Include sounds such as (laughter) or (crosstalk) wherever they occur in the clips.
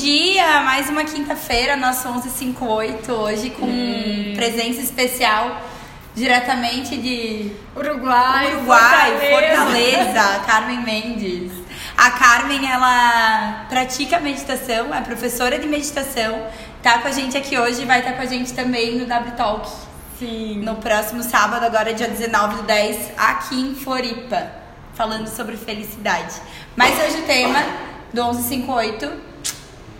dia! Mais uma quinta-feira, nosso 1158, hoje com hum. presença especial diretamente de Uruguai, Uruguai Fortaleza. Fortaleza, (laughs) Carmen Mendes. A Carmen, ela pratica meditação, é professora de meditação, tá com a gente aqui hoje e vai estar com a gente também no W Talk. Sim. No próximo sábado, agora dia 19 do 10, aqui em Floripa, falando sobre felicidade. Mas hoje o tema do 1158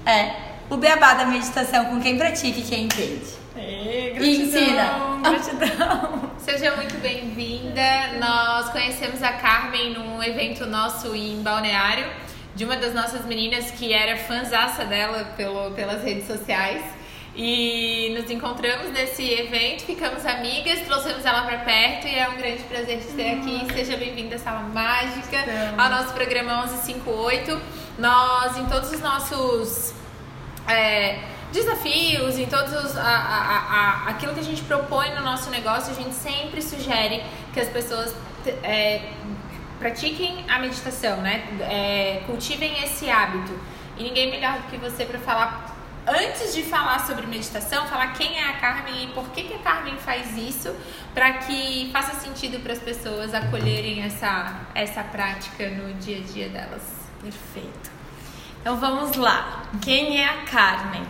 é o beabá da meditação com quem pratica e quem entende. É, gratidão, e ensina. Gratidão. Seja muito bem-vinda. Nós conhecemos a Carmen num evento nosso em Balneário, de uma das nossas meninas que era fãzaça dela pelo, pelas redes sociais. E nos encontramos nesse evento, ficamos amigas, trouxemos ela para perto e é um grande prazer te ter aqui. Seja bem-vinda à Sala Mágica, ao nosso programa 1158. Nós, em todos os nossos é, desafios, em todos os, a, a, a, aquilo que a gente propõe no nosso negócio, a gente sempre sugere que as pessoas é, pratiquem a meditação, né? É, cultivem esse hábito. E ninguém melhor do que você para falar antes de falar sobre meditação, falar quem é a Carmen e por que, que a Carmen faz isso, para que faça sentido para as pessoas acolherem essa, essa prática no dia a dia delas. Perfeito. Então vamos lá. Quem é a Carmen?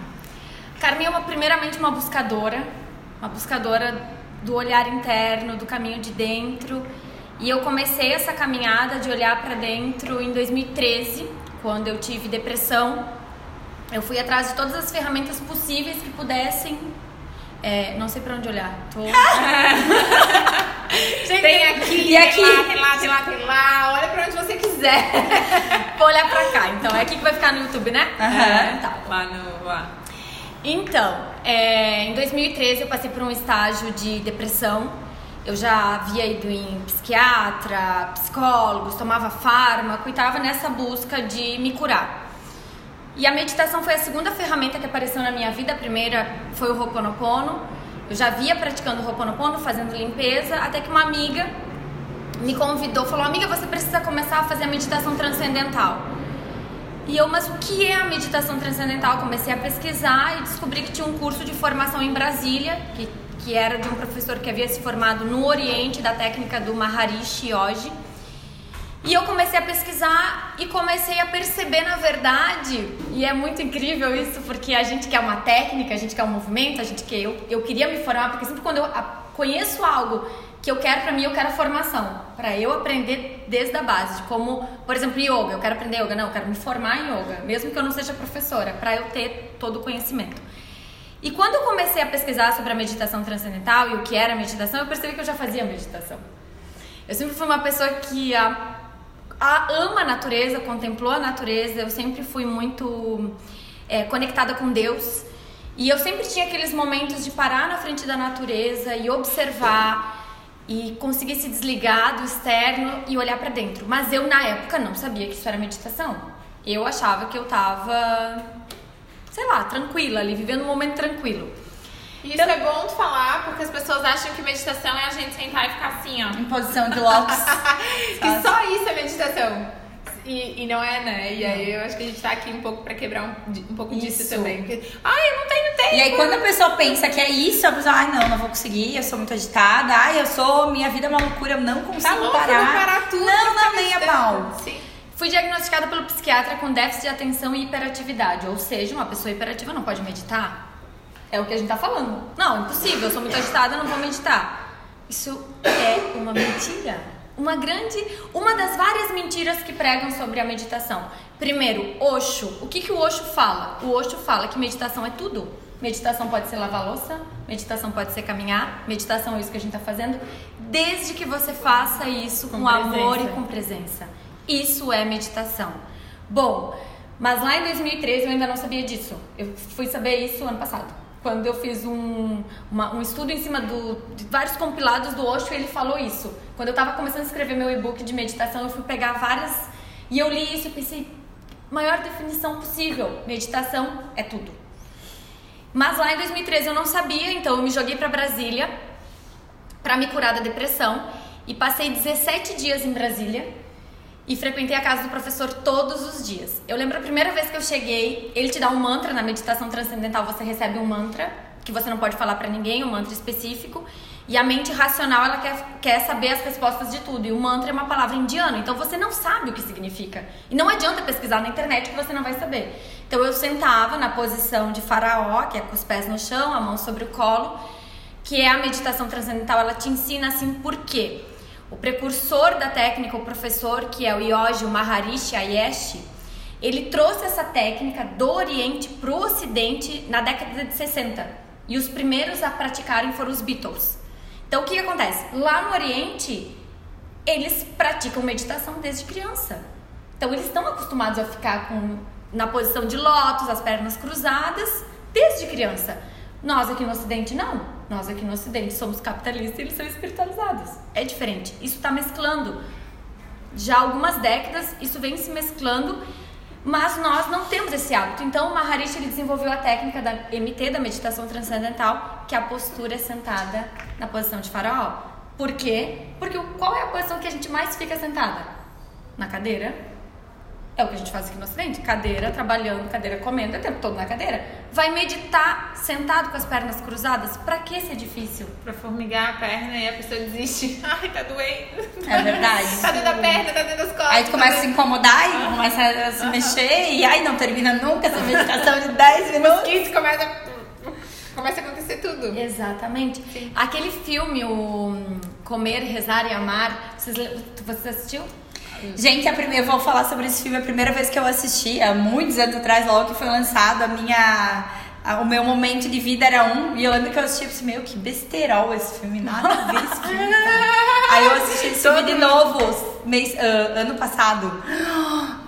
Carmen é uma, primeiramente uma buscadora, uma buscadora do olhar interno, do caminho de dentro. E eu comecei essa caminhada de olhar para dentro em 2013, quando eu tive depressão. Eu fui atrás de todas as ferramentas possíveis que pudessem. É, não sei para onde olhar. Tô... (laughs) tem aqui, e aqui. Tem lá, tem lá, tem lá, lá. Olha para onde você quiser. (laughs) Vou olhar para cá. Então é aqui que vai ficar no YouTube, né? Tá. Lá no. Lá. Então, é, em 2013 eu passei por um estágio de depressão. Eu já havia ido em psiquiatra, psicólogos, tomava fármaco e estava nessa busca de me curar. E a meditação foi a segunda ferramenta que apareceu na minha vida. A primeira foi o Ho'oponopono. Eu já via praticando o Ho'oponopono, fazendo limpeza, até que uma amiga me convidou, falou: "Amiga, você precisa começar a fazer a meditação transcendental". E eu, mas o que é a meditação transcendental? Comecei a pesquisar e descobri que tinha um curso de formação em Brasília, que, que era de um professor que havia se formado no Oriente, da técnica do Maharishi Yogi. E eu comecei a pesquisar e comecei a perceber, na verdade, e é muito incrível isso, porque a gente quer uma técnica, a gente quer um movimento, a gente quer. Eu, eu queria me formar, porque sempre quando eu conheço algo que eu quero para mim, eu quero formação, para eu aprender desde a base, de como, por exemplo, yoga, eu quero aprender yoga, não, eu quero me formar em yoga, mesmo que eu não seja professora, para eu ter todo o conhecimento. E quando eu comecei a pesquisar sobre a meditação transcendental e o que era meditação, eu percebi que eu já fazia meditação. Eu sempre fui uma pessoa que a, a ama a natureza, contemplou a natureza, eu sempre fui muito é, conectada com Deus. E eu sempre tinha aqueles momentos de parar na frente da natureza e observar e conseguir se desligar do externo e olhar para dentro. Mas eu na época não sabia que isso era meditação. Eu achava que eu tava, sei lá, tranquila ali, vivendo um momento tranquilo. Isso então, é bom tu falar, porque as pessoas acham que meditação é a gente sentar e ficar assim, ó. Em posição de lótus. (laughs) que só isso é meditação. E, e não é, né? E aí eu acho que a gente tá aqui um pouco pra quebrar um, um pouco isso. disso também. Porque, ai, eu não tenho tempo. E aí quando a pessoa pensa que é isso, a pessoa, ai, não, não vou conseguir, eu sou muito agitada, ai, eu sou, minha vida é uma loucura, eu não consigo tá louca, parar. parar tudo. Não, não, nem a pau. Sim. Fui diagnosticada pelo psiquiatra com déficit de atenção e hiperatividade. Ou seja, uma pessoa hiperativa não pode meditar. É o que a gente tá falando. Não, impossível, eu sou muito agitada, não vou meditar. Isso é uma mentira uma grande, uma das várias mentiras que pregam sobre a meditação. Primeiro, Osho. O que, que o Osho fala? O Osho fala que meditação é tudo. Meditação pode ser lavar louça, meditação pode ser caminhar, meditação é isso que a gente está fazendo, desde que você faça isso com, com amor e com presença. Isso é meditação. Bom, mas lá em 2013 eu ainda não sabia disso. Eu fui saber isso ano passado quando eu fiz um, uma, um estudo em cima do, de vários compilados do Osho, ele falou isso. Quando eu estava começando a escrever meu e-book de meditação, eu fui pegar várias e eu li isso e pensei, maior definição possível, meditação é tudo. Mas lá em 2013 eu não sabia, então eu me joguei para Brasília para me curar da depressão e passei 17 dias em Brasília. E frequentei a casa do professor todos os dias. Eu lembro a primeira vez que eu cheguei, ele te dá um mantra na meditação transcendental, você recebe um mantra que você não pode falar para ninguém, um mantra específico. E a mente racional, ela quer, quer saber as respostas de tudo. E o mantra é uma palavra indiana, então você não sabe o que significa. E não adianta pesquisar na internet que você não vai saber. Então eu sentava na posição de faraó, que é com os pés no chão, a mão sobre o colo, que é a meditação transcendental. Ela te ensina assim por quê? O precursor da técnica, o professor, que é o Yogi, o Maharishi Ayesh, ele trouxe essa técnica do Oriente para o Ocidente na década de 60. E os primeiros a praticarem foram os Beatles. Então o que, que acontece? Lá no Oriente, eles praticam meditação desde criança. Então eles estão acostumados a ficar com, na posição de lótus, as pernas cruzadas, desde criança. Nós aqui no Ocidente não. Nós aqui no Ocidente somos capitalistas e eles são espiritualizados. É diferente. Isso está mesclando. Já há algumas décadas isso vem se mesclando, mas nós não temos esse hábito. Então o Maharishi ele desenvolveu a técnica da MT, da meditação transcendental, que é a postura sentada na posição de faraó. Por quê? Porque qual é a posição que a gente mais fica sentada? Na cadeira é o que a gente faz aqui no Ocidente. Cadeira, trabalhando, cadeira comendo, é o tempo todo na cadeira. Vai meditar sentado com as pernas cruzadas? Pra que ser difícil? Pra formigar a perna e a pessoa desiste. (laughs) Ai, tá doendo. É verdade. tá dentro da perna, tá dentro das costas. Aí tu começa tá a se incomodar e começa a se mexer e aí não termina nunca essa meditação de 10 (laughs) minutos. 15 começa, começa a acontecer tudo. Exatamente. Sim. Aquele filme, o Comer, Rezar e Amar, vocês, você assistiu? Gente, a primeira, eu vou falar sobre esse filme. A primeira vez que eu assisti, há muitos anos atrás, logo que foi lançado, a minha. A, o meu momento de vida era um. E eu lembro que eu assisti e pensei, meu, que besterol esse filme, nada a ver esse filme. (laughs) Aí eu assisti esse filme de novo, mês, uh, ano passado.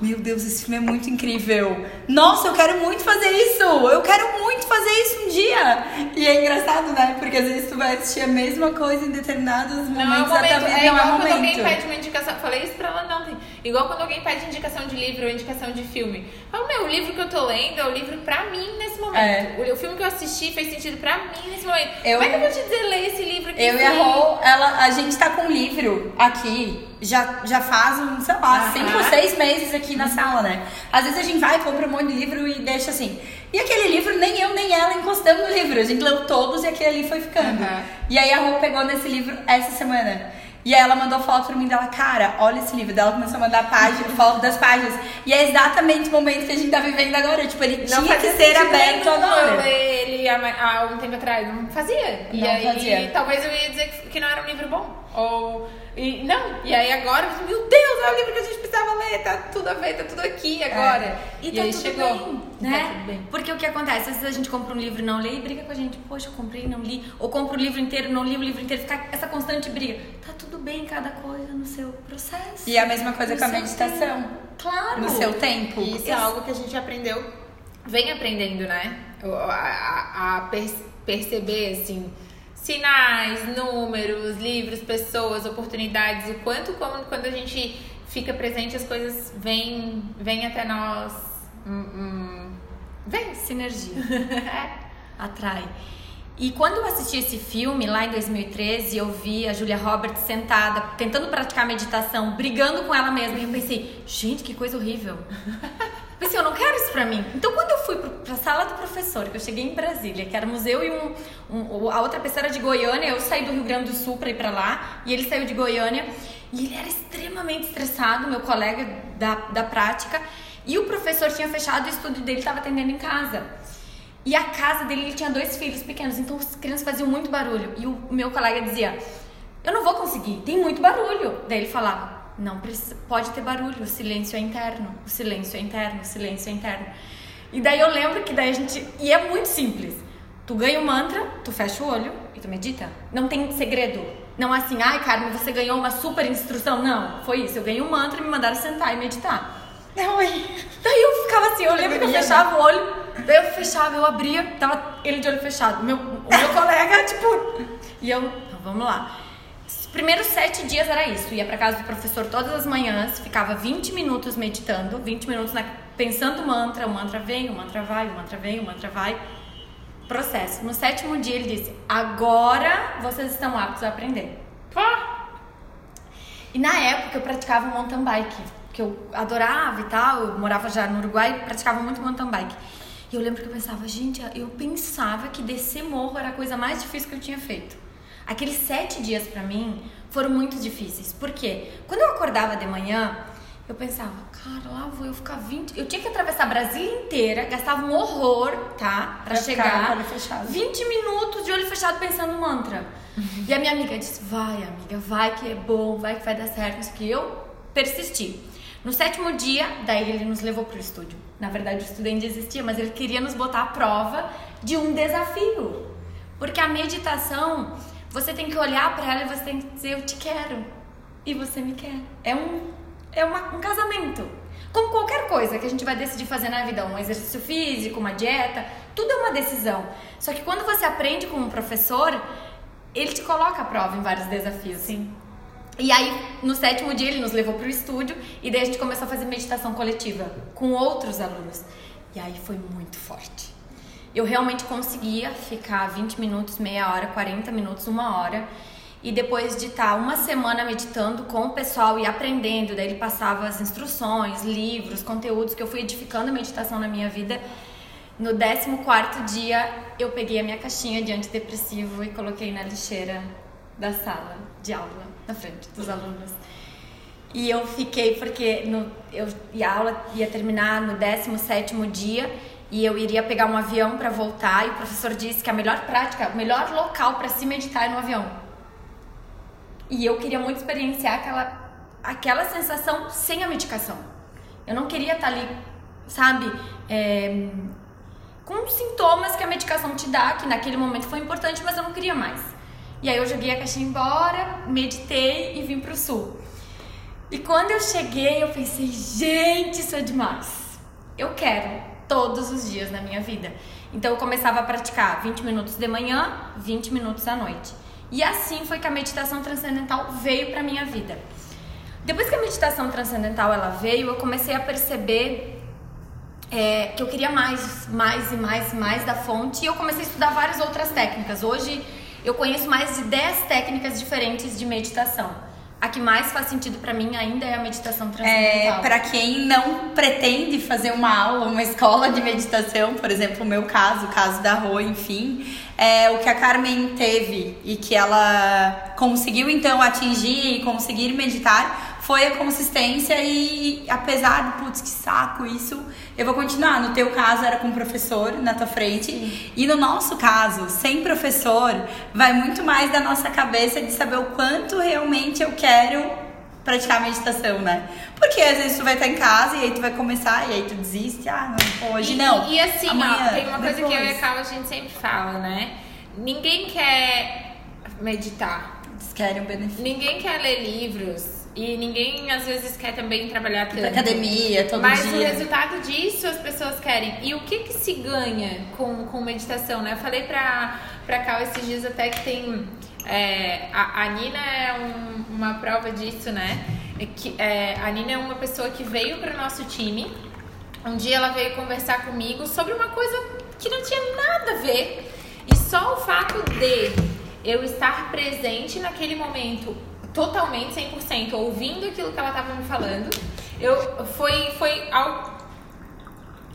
Meu Deus, esse filme é muito incrível. Nossa, eu quero muito fazer isso. Eu quero muito fazer isso um dia. E é engraçado, né? Porque às vezes tu vai assistir a mesma coisa em determinados momentos não é o momento. vida. É igual não é quando momento. alguém pede uma indicação. Falei isso pra ela ontem. Igual quando alguém pede indicação de livro ou indicação de filme. Fala, meu, o livro que eu tô lendo é o livro pra mim nesse momento. É. O, filme que eu assisti fez sentido pra mim nesse momento. Eu, Como é que eu vou te dizer ler esse livro aqui? Eu e a Rô, ela, a gente tá com um livro aqui já, já faz, um, sei lá, cinco ou seis meses aqui na sala, né? Às vezes a gente vai, compra um monte de livro e deixa assim. E aquele livro, nem eu nem ela encostamos no livro. A gente leu todos e aquele ali foi ficando. Uhum. E aí a Rô pegou nesse livro essa semana. E aí ela mandou foto pra mim dela, cara, olha esse livro. Dela começou a mandar página, foto das páginas. E é exatamente o momento que a gente tá vivendo agora. Tipo, ele não tinha que ser aberto agora. Ele há, há um tempo atrás não fazia. E não aí fazia. talvez eu ia dizer que não era um livro bom. Ou e, não, e aí agora, meu Deus, é o livro que a gente precisava ler, tá tudo a ver, tá tudo aqui agora. É. E, e tá aí chegou. Bem, né? Tá tudo bem. Porque o que acontece? Às vezes a gente compra um livro e não lê e briga com a gente. Poxa, eu comprei e não li. Ou compra o livro inteiro não li o livro inteiro. Fica essa constante briga. Tá tudo bem, cada coisa no seu processo. E a mesma coisa com a meditação. Tempo. Claro. No seu tempo. Isso, Isso é algo que a gente aprendeu, vem aprendendo, né? A, a, a perceber, assim sinais, números, livros, pessoas, oportunidades, o quanto como quando a gente fica presente as coisas vêm, vêm até nós. Hum, hum. Vem. Sinergia. é. (laughs) Atrai. E quando eu assisti esse filme lá em 2013, eu vi a Julia Roberts sentada, tentando praticar meditação, brigando com ela mesma. E eu pensei, gente, que coisa horrível. (laughs) Pensei, eu não quero isso pra mim. Então, quando eu fui pra sala do professor, que eu cheguei em Brasília, que era museu e um, um, a outra pessoa era de Goiânia, eu saí do Rio Grande do Sul pra ir pra lá, e ele saiu de Goiânia, e ele era extremamente estressado, meu colega da, da prática, e o professor tinha fechado o estúdio dele, estava atendendo em casa. E a casa dele, ele tinha dois filhos pequenos, então as crianças faziam muito barulho. E o meu colega dizia: Eu não vou conseguir, tem muito barulho. Daí ele falava: não precisa, pode ter barulho, o silêncio é interno, o silêncio é interno, o silêncio é interno. E daí eu lembro que daí a gente. E é muito simples. Tu ganha o um mantra, tu fecha o olho e tu medita. Não tem segredo. Não é assim, ai Carmen, você ganhou uma super instrução. Não, foi isso. Eu ganhei um mantra me mandaram sentar e meditar. Oi. Daí eu ficava assim, eu lembro que eu fechava o olho, daí eu fechava, eu abria, tava ele de olho fechado. Meu, o meu colega, (laughs) tipo. E eu, então, vamos lá primeiros sete dias era isso. Ia para casa do professor todas as manhãs, ficava 20 minutos meditando, 20 minutos na, pensando mantra, o mantra vem, o mantra vai, o mantra vem, o mantra vai. Processo. No sétimo dia ele disse: agora vocês estão aptos a aprender. Ah! E na época eu praticava mountain bike, que eu adorava e tal. Eu morava já no Uruguai e praticava muito mountain bike. E eu lembro que eu pensava, gente, eu pensava que descer morro era a coisa mais difícil que eu tinha feito. Aqueles sete dias para mim foram muito difíceis. Por quê? Quando eu acordava de manhã, eu pensava, cara, lá vou eu ficar 20. Eu tinha que atravessar Brasília inteira, gastava um horror, tá? Pra, Pra chegar. olho fechado. 20 minutos de olho fechado pensando no mantra. E a minha amiga disse: vai, amiga, vai que é bom, vai que vai dar certo. Isso que eu persisti. No sétimo dia, daí ele nos levou pro estúdio. Na verdade, o estúdio ainda existia, mas ele queria nos botar à prova de um desafio. Porque a meditação, você tem que olhar pra ela e você tem que dizer: eu te quero. E você me quer. É um, é uma, um casamento. Como qualquer coisa que a gente vai decidir fazer na vida, um exercício físico, uma dieta, tudo é uma decisão. Só que quando você aprende com um professor, ele te coloca à prova em vários desafios. Sim. E aí, no sétimo dia, ele nos levou pro estúdio e daí a gente começou a fazer meditação coletiva com outros alunos. E aí foi muito forte. Eu realmente conseguia ficar 20 minutos, meia hora, 40 minutos, uma hora. E depois de estar uma semana meditando com o pessoal e aprendendo, daí ele passava as instruções, livros, conteúdos que eu fui edificando a meditação na minha vida. No 14 dia, eu peguei a minha caixinha de antidepressivo e coloquei na lixeira da sala de aula, na frente dos alunos. E eu fiquei porque no, eu, e a aula ia terminar no 17º dia e eu iria pegar um avião para voltar e o professor disse que a melhor prática, o melhor local para se meditar é no avião. E eu queria muito experienciar aquela, aquela sensação sem a medicação. Eu não queria estar ali, sabe, é, com sintomas que a medicação te dá, que naquele momento foi importante, mas eu não queria mais. E aí eu joguei a caixinha embora, meditei e vim pro sul. E quando eu cheguei, eu pensei, gente, isso é demais. Eu quero todos os dias na minha vida. Então eu começava a praticar 20 minutos de manhã, 20 minutos à noite. E assim foi que a meditação transcendental veio para minha vida. Depois que a meditação transcendental ela veio, eu comecei a perceber é, que eu queria mais, mais e mais mais da fonte e eu comecei a estudar várias outras técnicas. Hoje eu conheço mais de 10 técnicas diferentes de meditação. A que mais faz sentido para mim ainda é a meditação É, transcendental. para quem não pretende fazer uma aula, uma escola de meditação, por exemplo, o meu caso, o caso da Rô, enfim, é, o que a Carmen teve e que ela conseguiu então atingir e conseguir meditar foi a consistência e apesar do putz que saco isso, eu vou continuar. No teu caso era com um professor na tua frente e no nosso caso, sem professor, vai muito mais da nossa cabeça de saber o quanto realmente eu quero praticar meditação, né? Porque às vezes tu vai estar em casa e aí tu vai começar e aí tu desiste, ah, não, hoje E- não. E, assim, amanhã, ó, tem uma coisa que eu e a depois. Carla a gente sempre fala, né? Ninguém quer meditar. Eles querem o benefício. Ninguém quer ler livros. E ninguém, às vezes, quer também trabalhar tanto. academia todo Mas o dia. resultado disso as pessoas querem. E o que que se ganha com, com meditação, né? Eu falei pra, pra Cal esses dias até que tem... é, a, a Nina é um- uma prova disso, né? É Que, é, a Nina é uma pessoa que veio pro nosso time. Um dia ela veio conversar comigo sobre uma coisa que não tinha nada a ver. E só o fato de eu estar presente naquele momento, totalmente 100%, ouvindo aquilo que ela estava me falando, eu foi foi algo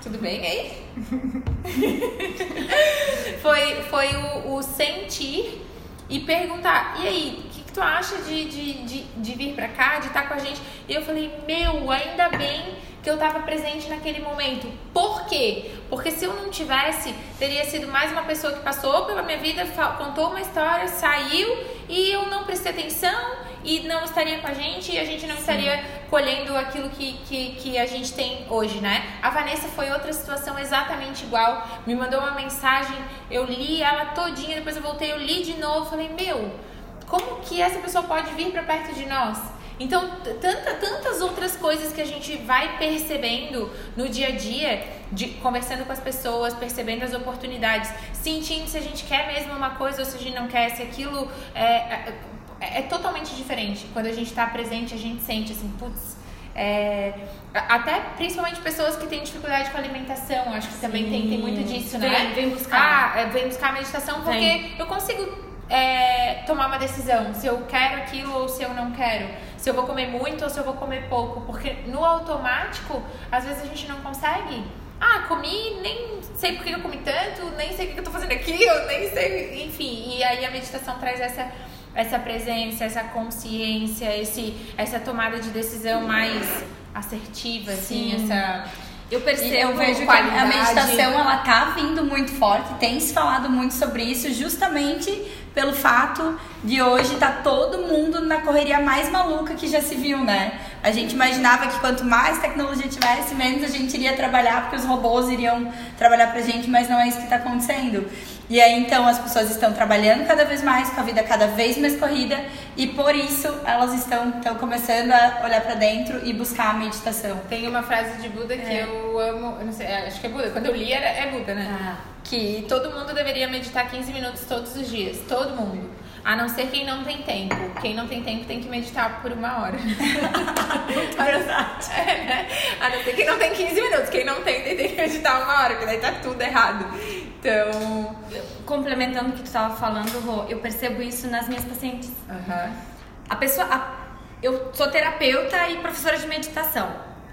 tudo bem aí? (laughs) foi foi o, o sentir e perguntar, e aí, o que, que tu acha de, de, de, de vir pra cá, de estar com a gente? E eu falei, meu, ainda bem que eu tava presente naquele momento. Por quê? Porque se eu não tivesse, teria sido mais uma pessoa que passou pela minha vida, contou uma história, saiu e eu não prestei atenção e não estaria com a gente e a gente não estaria colhendo aquilo que, que, que a gente tem hoje, né? A Vanessa foi outra situação exatamente igual. Me mandou uma mensagem, eu li ela todinha, depois eu voltei, eu li de novo, falei, meu, como que essa pessoa pode vir para perto de nós? Então, tanta, tantas outras coisas que a gente vai percebendo no dia a dia, de, conversando com as pessoas, percebendo as oportunidades, sentindo se a gente quer mesmo uma coisa ou se a gente não quer, se aquilo é, é, é totalmente diferente. Quando a gente está presente, a gente sente assim, putz. é, até principalmente pessoas que têm dificuldade com a alimentação, acho que também tem, tem muito disso, né? Vem- vem buscar. Ah, é, vem buscar a meditação porque Vem. eu consigo é, tomar uma decisão se eu quero aquilo ou se eu não quero. se eu vou comer muito ou se eu vou comer pouco, porque no automático, às vezes a gente não consegue. Ah, comi, nem sei por que eu comi tanto, nem sei o que eu tô fazendo aqui, eu nem sei, enfim. E aí a meditação traz essa essa presença, essa consciência, esse essa tomada de decisão mais assertiva, assim, Sim. essa Eu percebo, eu vejo qualidade. que a meditação ela tá vindo muito forte, tem se falado muito sobre isso, justamente pelo fato de hoje tá todo mundo na correria mais maluca que já se viu, né? A gente imaginava que quanto mais tecnologia tivesse, menos a gente iria trabalhar, porque os robôs iriam trabalhar pra gente, mas não é isso que tá acontecendo. E aí então as pessoas estão trabalhando cada vez mais, com a vida cada vez mais corrida, e por isso elas estão, estão começando a olhar pra dentro e buscar a meditação. Tem uma frase de Buda que É. eu amo, eu não sei, acho que é Buda. Quando eu li era, é Buda, né? Ah. Que todo mundo deveria meditar 15 minutos todos os dias. Todo mundo. A não ser quem não tem tempo. Quem não tem tempo tem que meditar por uma hora. (laughs) Verdade. (laughs) É, né? A não ser quem não tem 15 minutos. Quem não tem, tem que meditar uma hora, porque daí tá tudo errado. Então. Complementando o que tu tava falando, Rô, eu percebo isso nas minhas pacientes. aham. A pessoa. a- eu sou terapeuta e professora de meditação.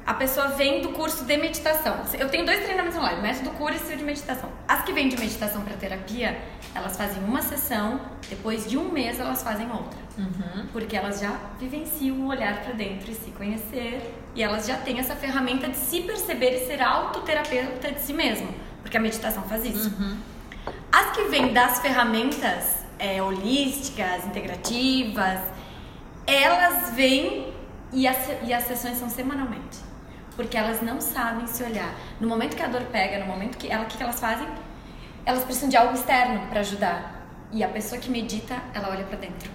A pessoa vem do curso de meditação. Eu tenho dois treinamentos online, método cura e de meditação. As que vêm de meditação para terapia, elas fazem uma sessão, depois de um mês elas fazem outra. Porque elas já vivenciam o olhar para dentro e se conhecer. E elas já têm essa ferramenta de se perceber e ser autoterapeuta de si mesmo. Porque a meditação faz isso. As que vêm das ferramentas é, holísticas, integrativas, elas vêm e as, e as sessões são semanalmente. Porque elas não sabem se olhar. No momento que a dor pega, no momento que ela, o que, que elas fazem? Elas precisam de algo externo para ajudar. E a pessoa que medita, ela olha para dentro.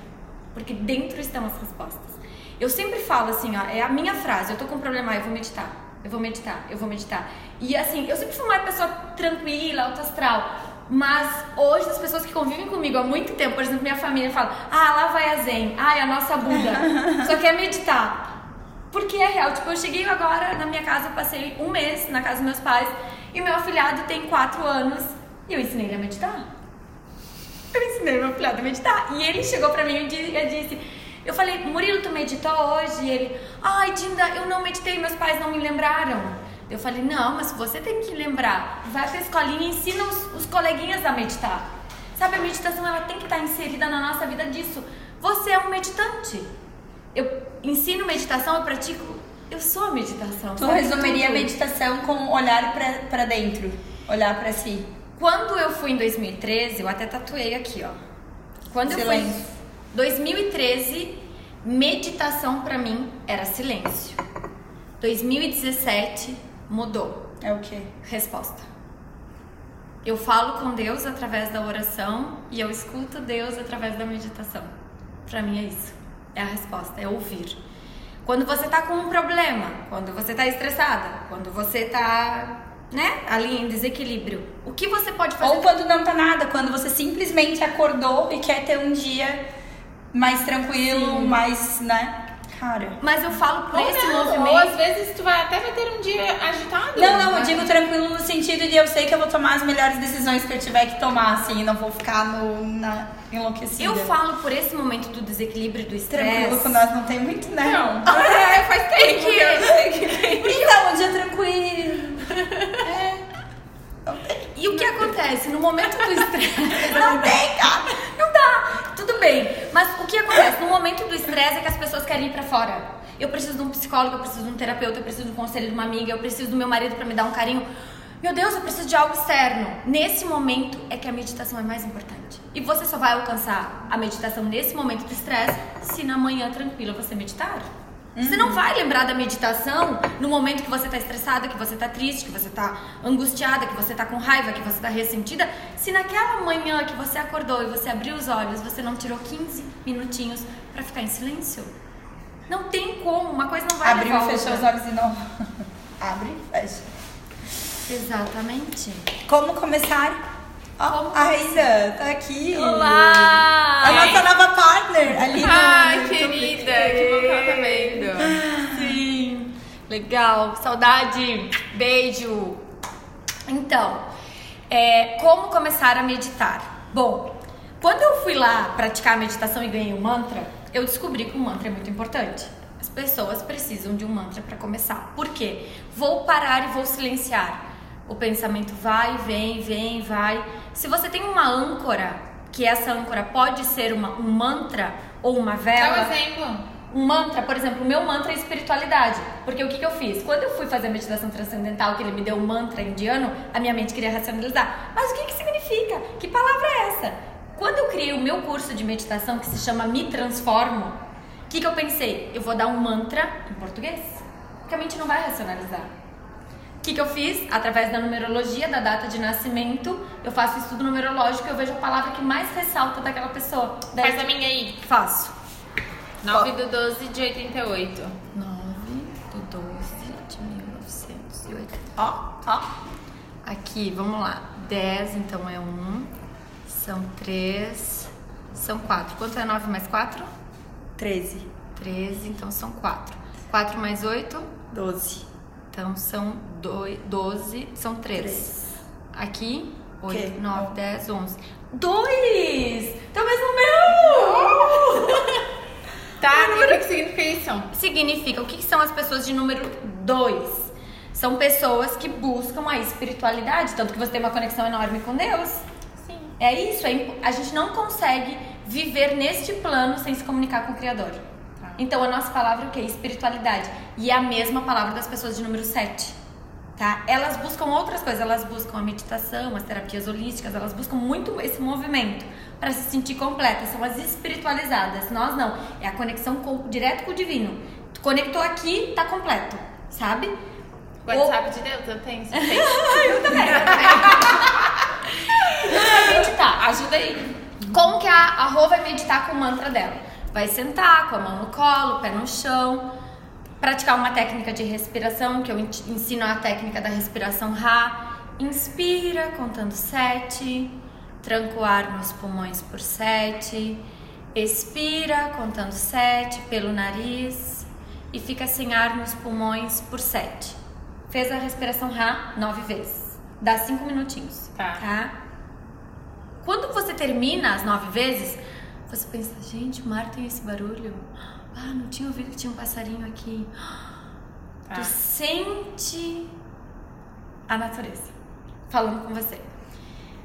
Porque dentro estão as respostas. Eu sempre falo assim, ó, é a minha frase, eu tô com um problema, eu vou meditar. Eu vou meditar, eu vou meditar. E assim, eu sempre fui uma pessoa tranquila, alto astral. Mas hoje as pessoas que convivem comigo há muito tempo, por exemplo, minha família fala: "Ah, lá vai a Zen. Ah, é a nossa Buda. (laughs) Só quer meditar". Porque é real, tipo, eu cheguei agora na minha casa, passei um mês na casa dos meus pais e meu afilhado tem quatro anos e eu ensinei ele a meditar. Eu ensinei meu afilhado a meditar. E ele chegou pra mim um dia e disse: Eu falei, Murilo, tu meditou hoje? E ele, ai, Dinda, eu não meditei, meus pais não me lembraram. Eu falei, não, mas você tem que lembrar. Vai pra escolinha e ensina os, os coleguinhas a meditar. Sabe, a meditação ela tem que estar inserida na nossa vida disso. Você é um meditante. Eu ensino meditação, eu pratico. Eu sou a meditação. Tu resumiria a Tudo. meditação com olhar pra dentro, olhar pra si. Quando eu fui em 2013, eu até tatuei aqui, ó. Quando eu Silêncio. fui 2013, meditação pra mim era silêncio. 2017 mudou. É o quê? Resposta. Eu falo com Deus através da oração e eu escuto Deus através da meditação. Pra mim é isso. É a resposta, é ouvir. Quando você tá com um problema, quando você tá estressada, quando você tá, né, ali em desequilíbrio, o que você pode fazer? Ou quando não tá nada, quando você simplesmente acordou e quer ter um dia mais tranquilo, mais, né? Cara. Mas eu falo por Ou esse não, movimento. Ou às vezes tu vai até vai ter um dia agitado. Não, não, eu né? digo tranquilo no sentido de eu sei que eu vou tomar as melhores decisões que eu tiver que tomar, assim, e não vou ficar no, na enlouquecida. Eu falo por esse momento do desequilíbrio, do tranquilo estresse. com nós não tem muito, né? Não. (laughs) É, faz tempo que eu é. Então, um dia tranquilo. (laughs) É. E o que acontece no momento do estresse? (laughs) Não (laughs) tem, cara. Não dá, tudo bem. Mas o que acontece no momento do estresse é que as pessoas querem ir pra fora. Eu preciso de um psicólogo, eu preciso de um terapeuta, eu preciso do conselho de uma amiga, eu preciso do meu marido pra me dar um carinho. Meu Deus, eu preciso de algo externo. Nesse momento é que a meditação é mais importante. E você só vai alcançar a meditação nesse momento do estresse se na manhã tranquila você meditar. Você não vai lembrar da meditação no momento que você tá estressada, que você tá triste, que você tá angustiada, que você tá com raiva, que você tá ressentida, se naquela manhã que você acordou e você abriu os olhos, você não tirou 15 minutinhos pra ficar em silêncio. Não tem como, uma coisa não vai Abriu e fechou os olhos de novo. (laughs) Abre e fecha. Exatamente. Como começar? Ó, Como a Raíssa tá aqui. Olá! A nossa nova partner ali Ai, no querida, que bom que ela tá vendo. Sim, legal, saudade, beijo. Então, é, como começar a meditar? Bom, quando eu fui lá praticar a meditação e ganhei um mantra, eu descobri que o mantra é muito importante. As pessoas precisam de um mantra para começar. Por quê? Vou parar e vou silenciar. O pensamento vai, vem, vem, vai. Se você tem uma âncora, que essa âncora pode ser uma, um mantra ou uma vela. Dá um exemplo. Um mantra, por exemplo, o meu mantra é espiritualidade. Porque o que, que eu fiz? Quando eu fui fazer a meditação transcendental, que ele me deu um mantra indiano, a minha mente queria racionalizar. Mas o que, que significa? Que palavra é essa? Quando eu criei o meu curso de meditação, que se chama Me Transformo, o que, que eu pensei? Eu vou dar um mantra em português. Porque a mente não vai racionalizar. O que, que eu fiz? Através da numerologia, da data de nascimento, eu faço estudo numerológico e eu vejo a palavra que mais ressalta daquela pessoa. Daí- Faz a minha aí. Faço. 9 do 12 de 88. 9 do 12 de 1980. Ó, ó. Aqui, vamos lá. 10, então é 1. São 3. São 4. Quanto é 9 mais 4? 13, 13, então são 4. 4 mais 8? 12. Então são 2, 12, são 3. Três. Aqui, Quê? 8, 9, 10, 11. 2! Então mesmo meu! Tá, e (laughs) o que, significa isso? Significa, o que, são as pessoas de número 2? São pessoas que buscam a espiritualidade, tanto que você tem uma conexão enorme com Deus. Sim. É isso, é impo- a gente não consegue viver neste plano sem se comunicar com o Criador. Tá. Então a nossa palavra é o que? Espiritualidade. E é a mesma palavra das pessoas de número 7. Tá? Elas buscam outras coisas, elas buscam a meditação, as terapias holísticas, elas buscam muito esse movimento para se sentir completas, são as espiritualizadas. Nós não, é a conexão com, direto com o divino. Tu conectou aqui, tá completo, sabe? WhatsApp de Deus, eu tenho. (laughs) Eu também, eu também. (laughs) vai meditar, ajuda aí. Como que a, a Rô vai meditar com o mantra dela? Vai sentar com a mão no colo, pé no chão, praticar uma técnica de respiração, que eu en- ensino a técnica da respiração Ra. Inspira, contando sete, tranca o ar nos pulmões por sete, expira, contando sete pelo nariz e fica sem ar nos pulmões por sete. Fez a respiração Ra nove vezes. Dá cinco minutinhos. Tá. Quando você termina as nove vezes, você pensa, gente, o mar tem esse barulho. Ah, não tinha ouvido que tinha um passarinho aqui. Tá. Tu sente a natureza falando com você.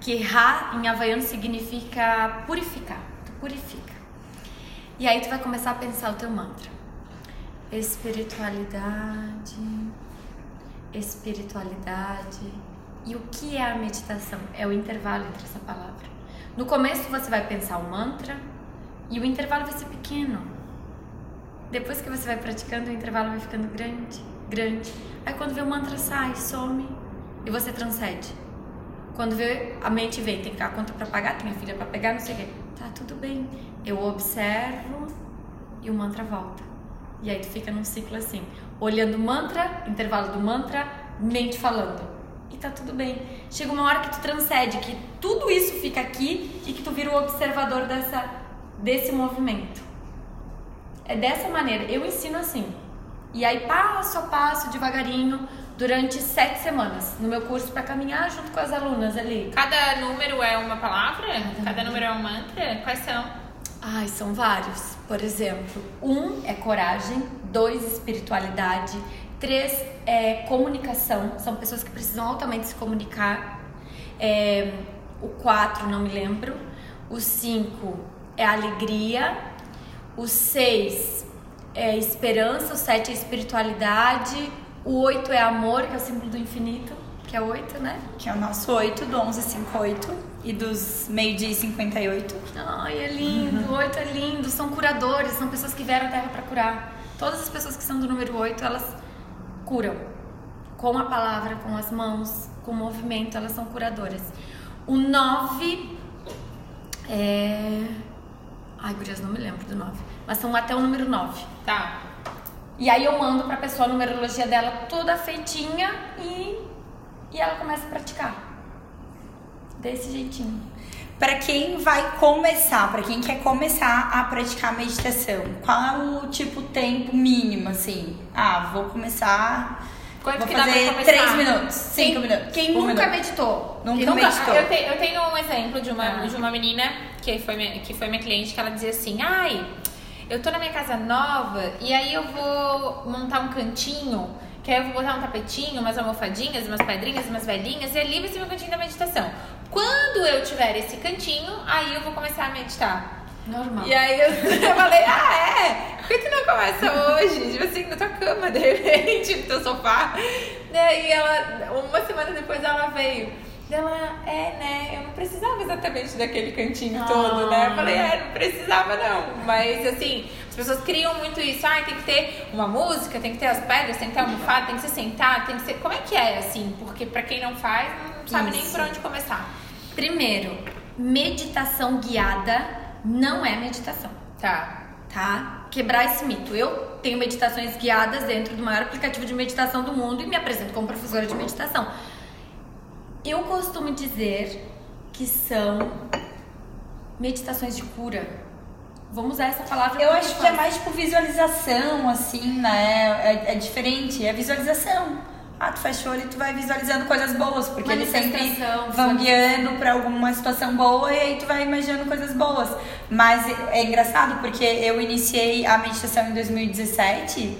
Que Ra em havaiano significa purificar. Tu purifica. E aí tu vai começar a pensar o teu mantra. Espiritualidade, espiritualidade. E o que é a meditação? É o intervalo entre essa palavra. No começo você vai pensar o mantra e o intervalo vai ser pequeno. Depois que você vai praticando, o intervalo vai ficando grande, grande. Aí quando vê o mantra sai, some e você transcende. Quando vê, a mente vem, tem a conta pra pagar, tem a filha pra pegar, não sei o quê. Tá tudo bem. Eu observo e o mantra volta. E aí tu fica num ciclo assim, olhando o mantra, intervalo do mantra, mente falando. E tá tudo bem. Chega uma hora que tu transcende, que tudo isso fica aqui e que tu vira o observador dessa, desse movimento. É dessa maneira. Eu ensino assim. E aí, passo a passo, devagarinho, durante sete semanas, no meu curso para caminhar junto com as alunas ali. Cada número é uma palavra? Cada número é um mantra? Quais são? Ai, são vários. Por exemplo, um é coragem, dois, espiritualidade, três é comunicação, são pessoas que precisam altamente se comunicar. É, o quatro, não me lembro. O cinco é alegria. O seis é esperança. O sete é espiritualidade. O oito é amor, que é o símbolo do infinito, que é oito, né? Que é o nosso 8 do 1158 e dos meio-dia e 58. Ai, é lindo, o oito é lindo, são curadores, são pessoas que vieram à Terra para curar. Todas as pessoas que são do número 8, elas curam. Com a palavra, com as mãos, com o movimento, elas são curadoras. O 9 é. Ai, gurias, não me lembro do 9. Mas são até o número 9. Tá. E aí eu mando pra pessoa a numerologia dela toda feitinha e, e ela começa a praticar. Desse jeitinho. Para quem vai começar, para quem quer começar a praticar meditação, qual é o tipo tempo mínimo assim? Ah, vou começar. Quanto vou que dá pra fazer começar? 3 minutos, 5 minutos. Quem um nunca minuto. meditou? Nunca Quem meditou. Eu, te- eu tenho um exemplo de uma, Ah. de uma menina que foi, minha, que foi minha cliente que ela dizia assim: ai, eu tô na minha casa nova e aí eu vou montar um cantinho, que aí eu vou botar um tapetinho, umas almofadinhas, umas pedrinhas, umas velhinhas, e ali vai ser meu cantinho da meditação. Quando eu tiver esse cantinho, aí eu vou começar a meditar. Normal. E aí eu, (laughs) eu falei, ah, é? Por que tu não começa hoje? Tipo assim, na tua cama, de repente, (laughs) no teu sofá. Daí ela, uma semana depois ela veio. Ela, é, né? Eu não precisava exatamente daquele cantinho todo, né? Eu falei, é, não precisava não. Mas assim, as pessoas criam muito isso. Ah, tem que ter uma música, tem que ter as pedras, tem que ter almofada, tem que ser sentado, tem que ser. Como é que é assim? Porque pra quem não faz, não sabe nem Isso. por onde começar. Primeiro, meditação guiada não é meditação, Tá. tá? Quebrar esse mito. Eu tenho meditações guiadas dentro do maior aplicativo de meditação do mundo e me apresento como professora de meditação. Eu costumo dizer que são meditações de cura. Vamos usar essa palavra. Eu acho que é mais tipo visualização, assim, né? É, é diferente, é visualização. Ah, tu fecha o olho e tu vai visualizando coisas boas, porque eles sempre vão guiando pra alguma situação boa e aí tu vai imaginando coisas boas. Mas é engraçado porque eu iniciei a meditação em 2017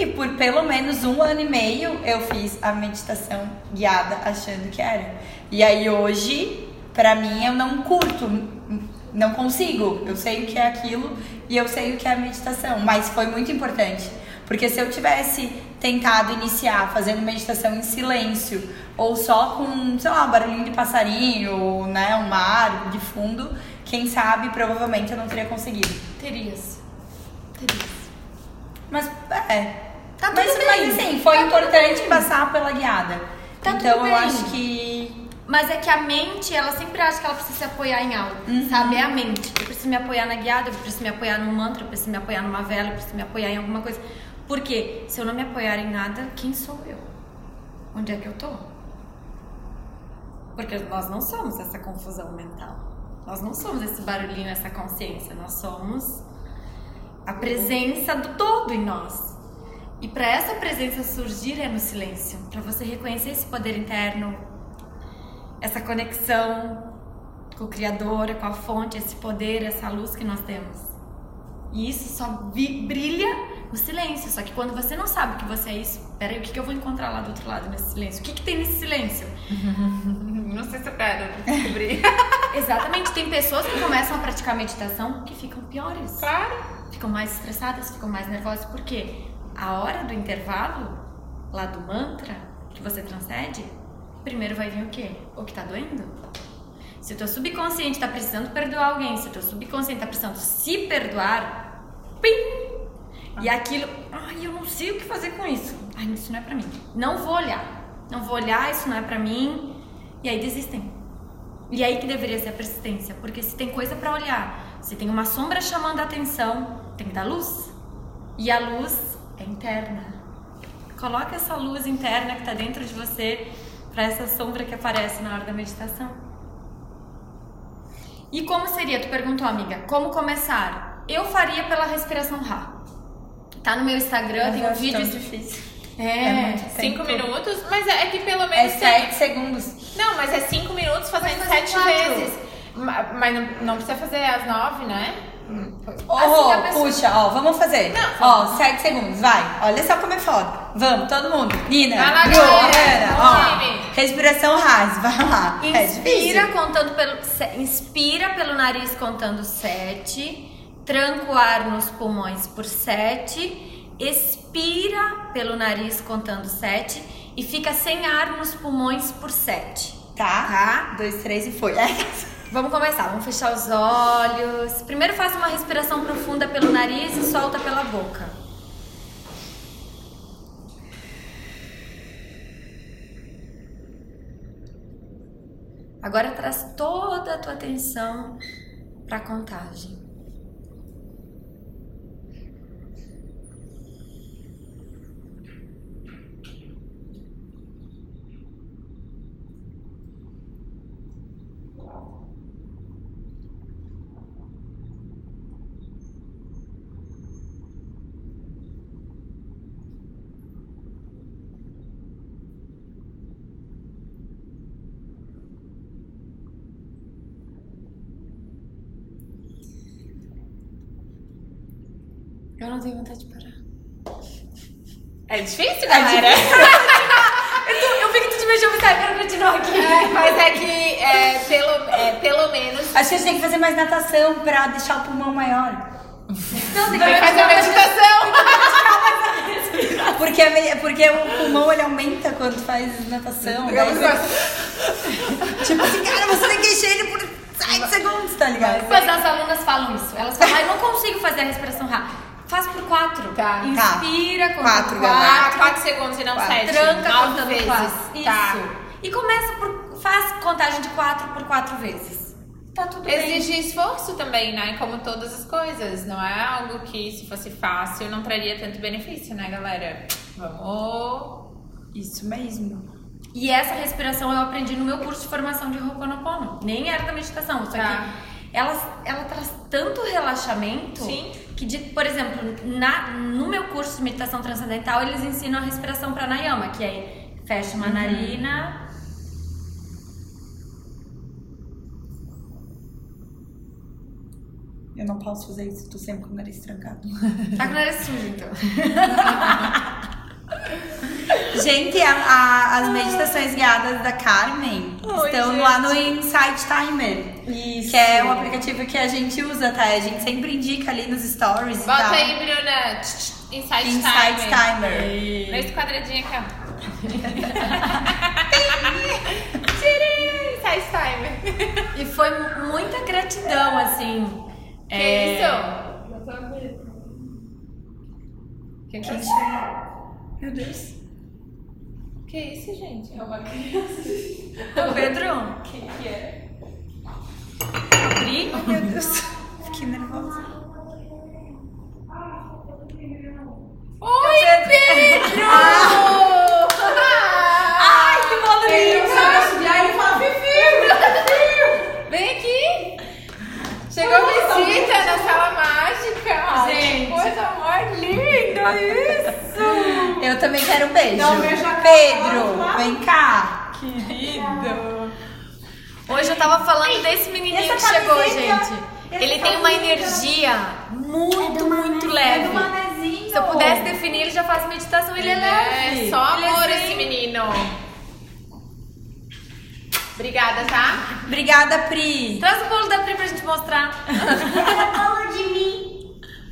e por pelo menos um ano e meio eu fiz a meditação guiada achando que era. E aí hoje, pra mim, eu não curto, não consigo. Eu sei o que é aquilo e eu sei o que é a meditação, mas foi muito importante. Porque se eu tivesse tentado iniciar fazendo meditação em silêncio, ou só com, sei lá, um barulhinho de passarinho, ou, né, um mar de fundo, quem sabe provavelmente eu não teria conseguido. Terias. Terias. Mas é. Tá mas, tudo bem. mas assim, foi Tá importante passar pela guiada. Tá então eu acho que. Mas é que a mente, ela sempre acha que ela precisa se apoiar em algo, sabe? É a mente. Eu preciso me apoiar na guiada, eu preciso me apoiar num mantra, eu preciso me apoiar numa vela, eu preciso me apoiar em alguma coisa. Porque se eu não me apoiar em nada, quem sou eu? Onde é que eu tô? Porque nós não somos essa confusão mental. Nós não somos esse barulhinho, essa consciência. Nós somos a presença do todo em nós. E para essa presença surgir é no silêncio, para você reconhecer esse poder interno, essa conexão com o Criador, com a fonte, esse poder, essa luz que nós temos. E isso só brilha no silêncio. Só que quando você não sabe que você é isso, peraí, o que, que eu vou encontrar lá do outro lado nesse silêncio? O que, que tem nesse silêncio? (laughs) Não sei se eu quero descobrir. (laughs) Exatamente, tem pessoas que começam a praticar meditação que ficam piores. claro. ficam mais estressadas, ficam mais nervosas, porque a hora do intervalo, lá do mantra, que você transcende, primeiro vai vir o quê? O que tá doendo? Se o teu subconsciente tá precisando perdoar alguém, se o teu subconsciente tá precisando se perdoar, pim! E aquilo, ai, eu não sei o que fazer com isso. Ai, isso não é pra mim. Não vou olhar. Não vou olhar, isso não é pra mim. E aí desistem. E aí que deveria ser a persistência, porque se tem coisa pra olhar, se tem uma sombra chamando a atenção, tem que dar luz. E a luz é interna. Coloca essa luz interna que tá dentro de você para essa sombra que aparece na hora da meditação. E como seria? Tu perguntou, amiga, como começar? Eu faria pela respiração Ra. Tá no meu Instagram, Eu tem um vídeo. tão difícil. É, É Cinco minutos, mas é, é que pelo É menos. sete segundos. Não, mas é cinco minutos fazendo sete quatro. vezes. Ma- Mas não, não precisa fazer às nove, né? Ô, Assim, pessoa- puxa, ó, vamos fazer. ó, sete segundos, vai. Olha só como é foda. Vamos, todo mundo. Nina, Vai lá, galera. Vamos, ó. Respiração rasa, vai lá. é Inspira difícil. contando pelo inspira pelo nariz contando sete, tranca o ar nos pulmões por sete, expira pelo nariz contando sete e fica sem ar nos pulmões por sete. Tá? Tá? Dois, três e foi. Vamos começar, vamos fechar os olhos. Primeiro faça uma respiração profunda pelo nariz e solta pela boca. Agora traz toda a tua atenção para a contagem. É difícil, galera. (laughs) Eu, eu vi que tu te mexeu eu quero continuar aqui. É, mas é que, é, pelo, é, pelo menos, Acho que a gente tem que fazer mais natação pra deixar o pulmão maior. Não, tem que fazer meditação. (laughs) Porque, porque o pulmão ele aumenta quando faz natação. você- tipo assim, cara, você tem que encher ele por 7 segundos, tá ligado? Mas as alunas falam isso. Elas falam, ah, eu não consigo fazer a respiração rápida. Faz por quatro. Tá. Inspira, conta Quatro, por quatro. 4 segundos e não Quatro. 7. Tranca 9 contando vezes. quatro. Isso. Tá. E começa por. Faz contagem de quatro por quatro vezes. Tá tudo bem. Exige esforço também, né? Como todas as coisas. Não é algo que, se fosse fácil, não traria tanto benefício, né, galera? Vamos. Isso mesmo. E essa respiração eu aprendi no meu curso de formação de Ho'oponopono. Nem era da meditação, só Tá. que ela, ela traz tanto relaxamento Sim. que, de, por exemplo, na, no meu curso de meditação transcendental, eles ensinam a respiração pranayama, que é fecha uma narina, Eu não posso fazer isso, tô sempre com o nariz trancado. tá com o nariz sujo, então. (laughs) (laughs) Gente, a- a- as meditações guiadas da Carmen Oi, estão gente. lá no Insight Timer. Isso. Que é um aplicativo que a gente usa, tá? A gente sempre indica ali nos stories Bota tal. aí, Bruna. Insight, Insight Timer. Timer. Nesse quadradinho aqui, ó. (laughs) Tirei! Insight Timer. E foi muita gratidão, assim. Que É, isso? Que, que, Meu Deus. que isso, gente? É uma Ô, Pedro, Quem que é? Pri, Meu Deus. Fiquei nervosa. Oi, Pedro! (laughs) Ai, que assobiar, ele fala Fifi! Vem aqui! Chegou visita na sala mágica! Ai, Gente. Que coisa mais linda isso! Eu também quero um beijo. Um beijo cara. Pedro, vem cá. Querido! Hoje eu tava falando desse menininho que chegou, camiseta, gente. Ele tem uma energia muito, muito leve. Se eu pudesse definir, ele já faz meditação, ele é leve. É só Ele é amor zen. esse menino. Obrigada, tá? Obrigada, Pri. Traz o bolo da Pri pra gente mostrar. (laughs)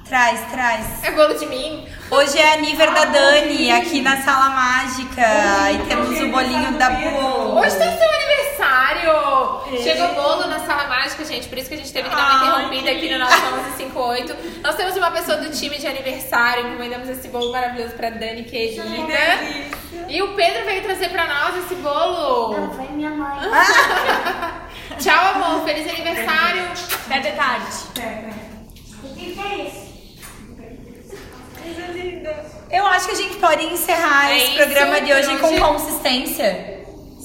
Traz, traz. É bolo de mim. Hoje é a nível da Dani aqui na sala mágica. E temos o bolinho da Bu. Hoje tem seu aniversário! Chegou bolo na sala mágica, gente, por isso que a gente teve que dar uma Ai, interrompida aqui no nosso 1158. Nós temos uma pessoa do time de aniversário, encomendamos esse bolo maravilhoso pra Dani, querida. E o Pedro veio trazer pra nós esse bolo. Foi minha mãe. (laughs) Tchau, amor, feliz aniversário. Até de tarde. O que que é isso? Eu acho que a gente pode encerrar É esse programa de por hoje com hoje. consistência.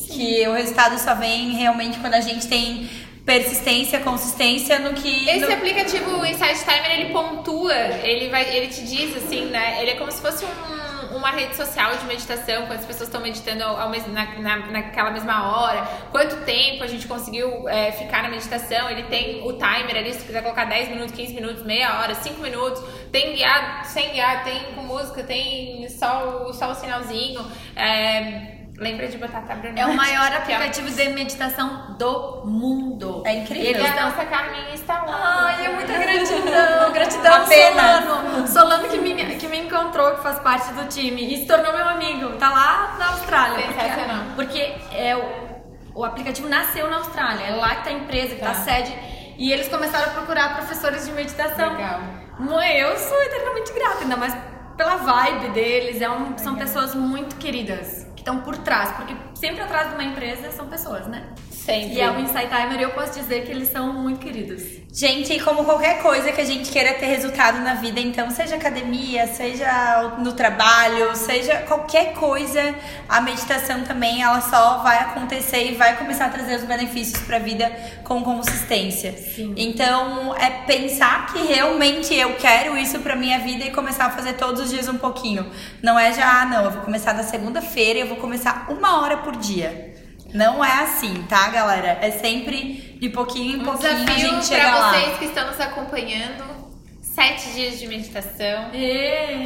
Que o resultado só vem realmente quando a gente tem persistência, consistência no que. Esse no- aplicativo, o Insight Timer, ele pontua, ele vai, ele te diz assim, né? Ele é como se fosse um- uma rede social de meditação, quantas pessoas estão meditando ao, na, na- naquela mesma hora, quanto tempo a gente conseguiu é, ficar na meditação. Ele tem o timer ali, se tu quiser colocar 10 minutos, 15 minutos, meia hora, 5 minutos. Tem guiado, sem guiar, tem com música, tem só o, só o sinalzinho. É, lembra de botar, tá, Bruna? É o maior aplicativo de meditação do mundo. É incrível. Eles E a dão nossa Carminha está lá. Ai, é muita gratidão. Gratidão, Apenas. Solano. Solano que me, que me encontrou, que faz parte do time e se tornou meu amigo. Tá lá na Austrália. Sensacional. Porque, porque é o, o aplicativo nasceu na Austrália. É lá que tá a empresa, que tá, Tá. a sede. E eles começaram a procurar professores de meditação. Legal. Mo- Eu sou eternamente grata, ainda mais pela vibe deles. É um- são pessoas muito queridas. Estão por trás. Porque sempre atrás de uma empresa são pessoas, né? Sempre. E é o Insight Timer e eu posso dizer que eles são muito queridos. Gente, como qualquer coisa que a gente queira ter resultado na vida, então, seja academia, seja no trabalho, seja qualquer coisa, a meditação também, ela só vai acontecer e vai começar a trazer os benefícios pra vida com consistência. Sim. Então, é pensar que realmente eu quero isso pra minha vida e começar a fazer todos os dias um pouquinho. Não é já, ah, não, eu vou começar na segunda-feira e eu vou começar uma hora por dia. Não é assim, tá, galera? É sempre de pouquinho em Um pouquinho a desafio gente chega para lá. vocês que estão nos acompanhando. Sete dias de meditação.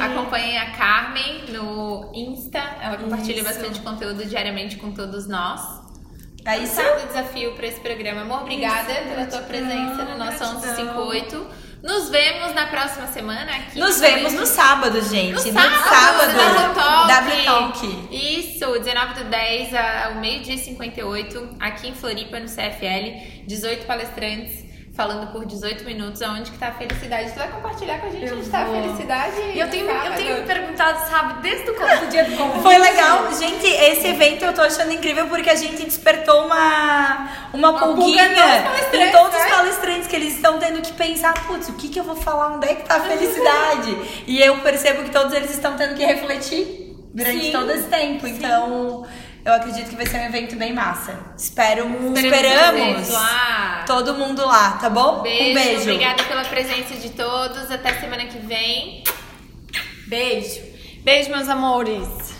Acompanhem a Carmen no Insta. Ela compartilha Isso. bastante conteúdo diariamente com todos nós. É isso? Sabe o desafio para esse programa. Amor, obrigada Isso, pela tua gratidão, presença no nosso gratidão. 1158. Nos vemos na próxima semana aqui. Nos vemos no sábado, gente. No No sábado, sábado. W Talk. W Talk. Isso, 19 do 10 ao meio-dia e 58, aqui em Floripa, no CFL. 18 palestrantes falando por 18 minutos aonde que tá a felicidade. Tu vai compartilhar com a gente Eu onde tá a vou. felicidade? E eu tenho, eu tenho me perguntado, sabe, desde o começo do dia do (laughs) convite. Foi legal. Gente, esse evento eu tô achando incrível porque a gente despertou uma, uma, Uma pulguinha em todos os né? palestrantes que eles estão tendo que pensar, putz, o que que eu vou falar? Onde é que tá a felicidade? (laughs) e eu percebo que todos eles estão tendo que refletir durante Sim, todo esse tempo. Então, eu acredito que vai ser um evento bem massa. Espero, Esperamos esperamos lá. todo mundo lá, tá bom? Beijo, um beijo. obrigada pela presença de todos. Até semana que vem. Beijo. Beijo, meus amores.